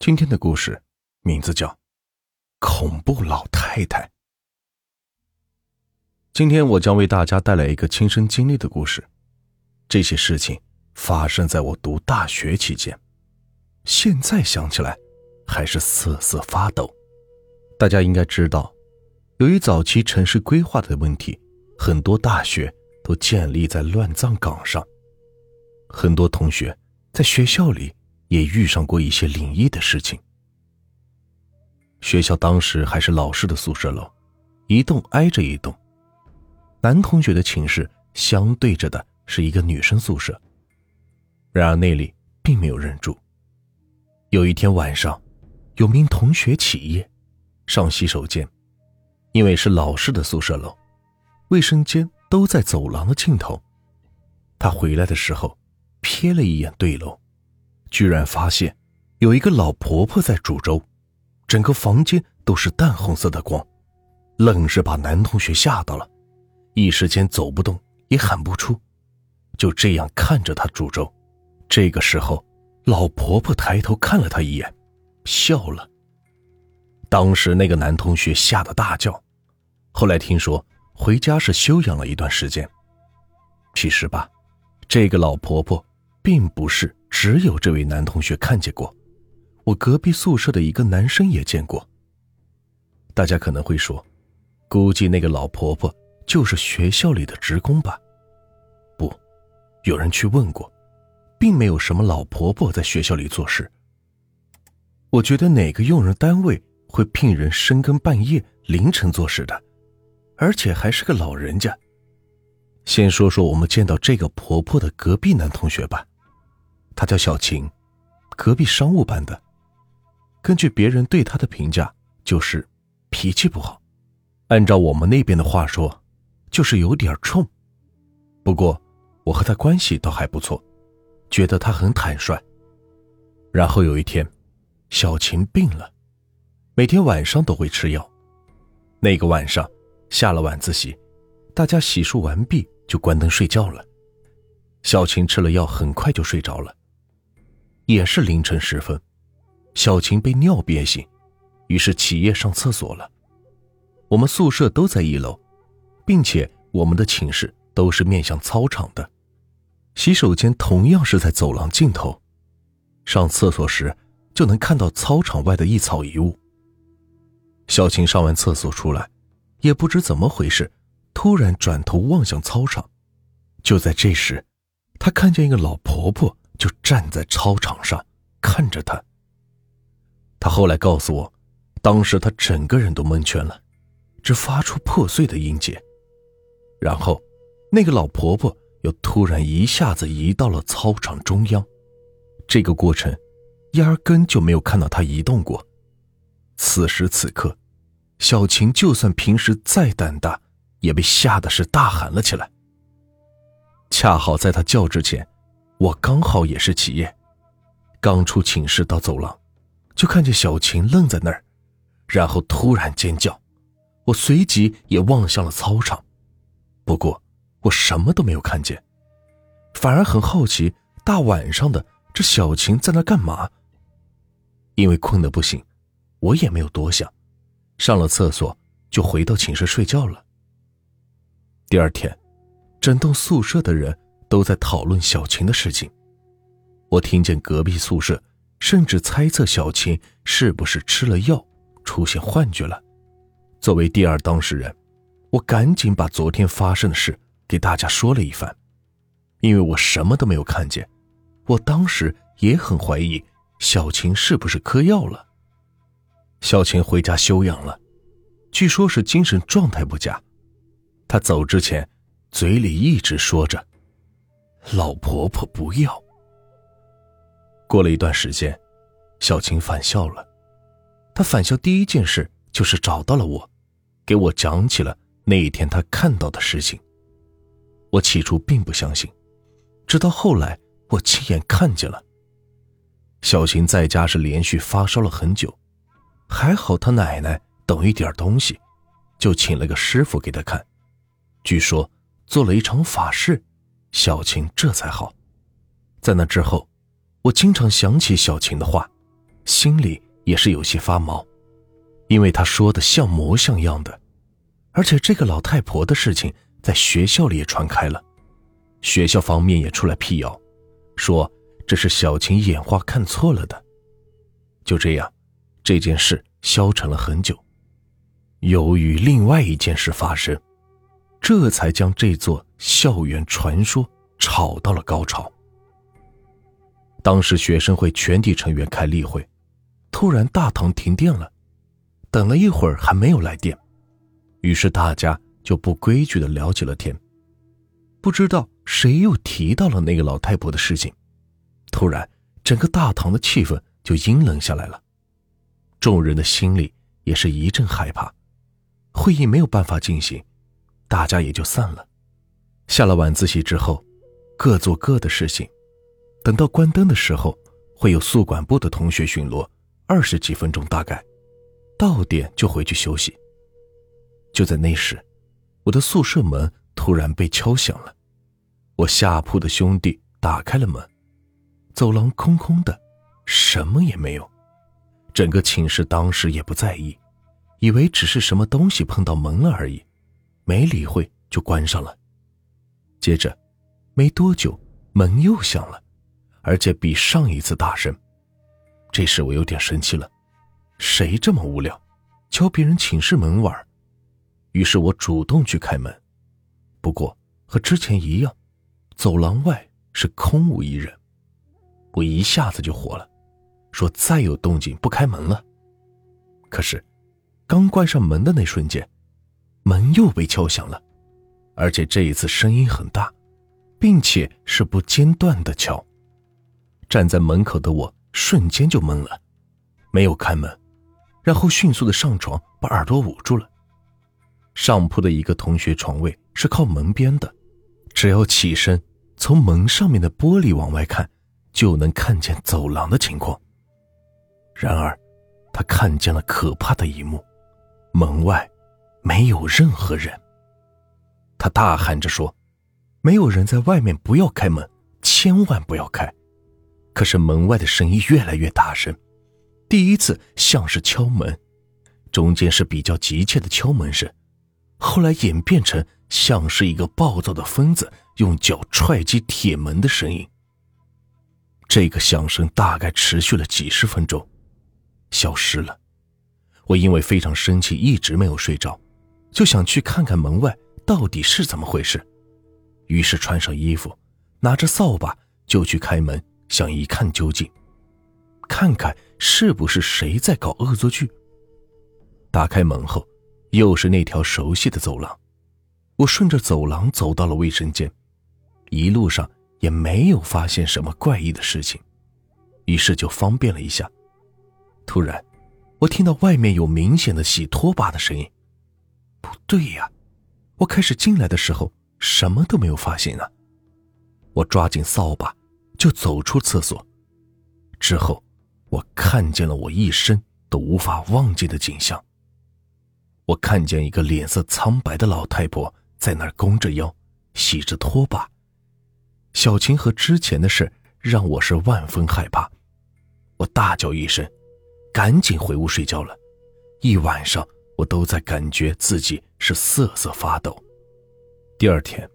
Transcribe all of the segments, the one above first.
今天的故事名字叫《恐怖老太太》。今天我将为大家带来一个亲身经历的故事。这些事情发生在我读大学期间，现在想起来还是瑟瑟发抖。大家应该知道，由于早期城市规划的问题，很多大学都建立在乱葬岗上。很多同学在学校里。也遇上过一些灵异的事情。学校当时还是老式的宿舍楼，一栋挨着一栋。男同学的寝室相对着的是一个女生宿舍，然而那里并没有人住。有一天晚上，有名同学起夜，上洗手间，因为是老式的宿舍楼，卫生间都在走廊的尽头。他回来的时候，瞥了一眼对楼。居然发现有一个老婆婆在煮粥，整个房间都是淡红色的光，愣是把男同学吓到了，一时间走不动也喊不出，就这样看着她煮粥。这个时候，老婆婆抬头看了他一眼，笑了。当时那个男同学吓得大叫，后来听说回家是休养了一段时间。其实吧，这个老婆婆并不是。只有这位男同学看见过，我隔壁宿舍的一个男生也见过。大家可能会说，估计那个老婆婆就是学校里的职工吧？不，有人去问过，并没有什么老婆婆在学校里做事。我觉得哪个用人单位会聘人深更半夜、凌晨做事的，而且还是个老人家。先说说我们见到这个婆婆的隔壁男同学吧。她叫小晴，隔壁商务班的。根据别人对她的评价，就是脾气不好，按照我们那边的话说，就是有点冲。不过我和她关系倒还不错，觉得她很坦率。然后有一天，小晴病了，每天晚上都会吃药。那个晚上下了晚自习，大家洗漱完毕就关灯睡觉了。小晴吃了药，很快就睡着了。也是凌晨时分，小晴被尿憋醒，于是起夜上厕所了。我们宿舍都在一楼，并且我们的寝室都是面向操场的，洗手间同样是在走廊尽头。上厕所时就能看到操场外的一草一木。小晴上完厕所出来，也不知怎么回事，突然转头望向操场。就在这时，她看见一个老婆婆。就站在操场上看着他。他后来告诉我，当时他整个人都蒙圈了，只发出破碎的音节。然后，那个老婆婆又突然一下子移到了操场中央。这个过程，压根就没有看到她移动过。此时此刻，小晴就算平时再胆大，也被吓得是大喊了起来。恰好在她叫之前。我刚好也是起夜，刚出寝室到走廊，就看见小晴愣在那儿，然后突然尖叫，我随即也望向了操场，不过我什么都没有看见，反而很好奇大晚上的这小晴在那干嘛。因为困得不行，我也没有多想，上了厕所就回到寝室睡觉了。第二天，整栋宿舍的人。都在讨论小晴的事情，我听见隔壁宿舍甚至猜测小晴是不是吃了药出现幻觉了。作为第二当事人，我赶紧把昨天发生的事给大家说了一番，因为我什么都没有看见，我当时也很怀疑小晴是不是嗑药了。小晴回家休养了，据说是精神状态不佳，她走之前嘴里一直说着。老婆婆不要。过了一段时间，小晴返校了。她返校第一件事就是找到了我，给我讲起了那一天她看到的事情。我起初并不相信，直到后来我亲眼看见了。小晴在家是连续发烧了很久，还好她奶奶懂一点东西，就请了个师傅给她看，据说做了一场法事。小晴这才好，在那之后，我经常想起小晴的话，心里也是有些发毛，因为她说的像模像样的，而且这个老太婆的事情在学校里也传开了，学校方面也出来辟谣，说这是小琴眼花看错了的。就这样，这件事消沉了很久。由于另外一件事发生，这才将这座校园传说炒到了高潮。当时学生会全体成员开例会，突然大堂停电了，等了一会儿还没有来电，于是大家就不规矩的聊起了天。不知道谁又提到了那个老太婆的事情，突然整个大堂的气氛就阴冷下来了，众人的心里也是一阵害怕。会议没有办法进行，大家也就散了。下了晚自习之后，各做各的事情。等到关灯的时候，会有宿管部的同学巡逻，二十几分钟大概，到点就回去休息。就在那时，我的宿舍门突然被敲响了，我下铺的兄弟打开了门，走廊空空的，什么也没有。整个寝室当时也不在意，以为只是什么东西碰到门了而已，没理会就关上了。接着，没多久门又响了。而且比上一次大声，这时我有点生气了。谁这么无聊，敲别人寝室门玩？于是我主动去开门，不过和之前一样，走廊外是空无一人。我一下子就火了，说再有动静不开门了。可是，刚关上门的那瞬间，门又被敲响了，而且这一次声音很大，并且是不间断的敲。站在门口的我瞬间就懵了，没有开门，然后迅速的上床把耳朵捂住了。上铺的一个同学床位是靠门边的，只要起身从门上面的玻璃往外看，就能看见走廊的情况。然而，他看见了可怕的一幕：门外没有任何人。他大喊着说：“没有人在外面，不要开门，千万不要开。”可是门外的声音越来越大声，第一次像是敲门，中间是比较急切的敲门声，后来演变成像是一个暴躁的疯子用脚踹击铁门的声音。这个响声大概持续了几十分钟，消失了。我因为非常生气，一直没有睡着，就想去看看门外到底是怎么回事，于是穿上衣服，拿着扫把就去开门。想一看究竟，看看是不是谁在搞恶作剧。打开门后，又是那条熟悉的走廊。我顺着走廊走到了卫生间，一路上也没有发现什么怪异的事情，于是就方便了一下。突然，我听到外面有明显的洗拖把的声音。不对呀，我开始进来的时候什么都没有发现啊！我抓紧扫把。就走出厕所，之后，我看见了我一生都无法忘记的景象。我看见一个脸色苍白的老太婆在那儿弓着腰，洗着拖把。小琴和之前的事让我是万分害怕，我大叫一声，赶紧回屋睡觉了。一晚上我都在感觉自己是瑟瑟发抖。第二天，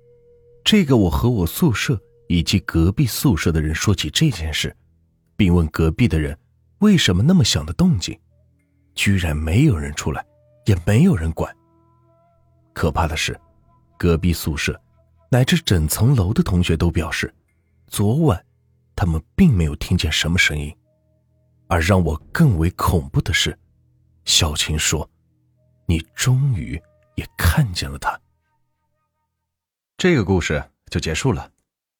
这个我和我宿舍。以及隔壁宿舍的人说起这件事，并问隔壁的人为什么那么响的动静，居然没有人出来，也没有人管。可怕的是，隔壁宿舍乃至整层楼的同学都表示，昨晚他们并没有听见什么声音。而让我更为恐怖的是，小琴说：“你终于也看见了他。”这个故事就结束了。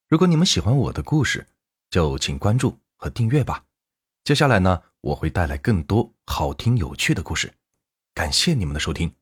如果你们喜欢我的故事，就请关注和订阅吧。接下来呢，我会带来更多好听有趣的故事。感谢你们的收听。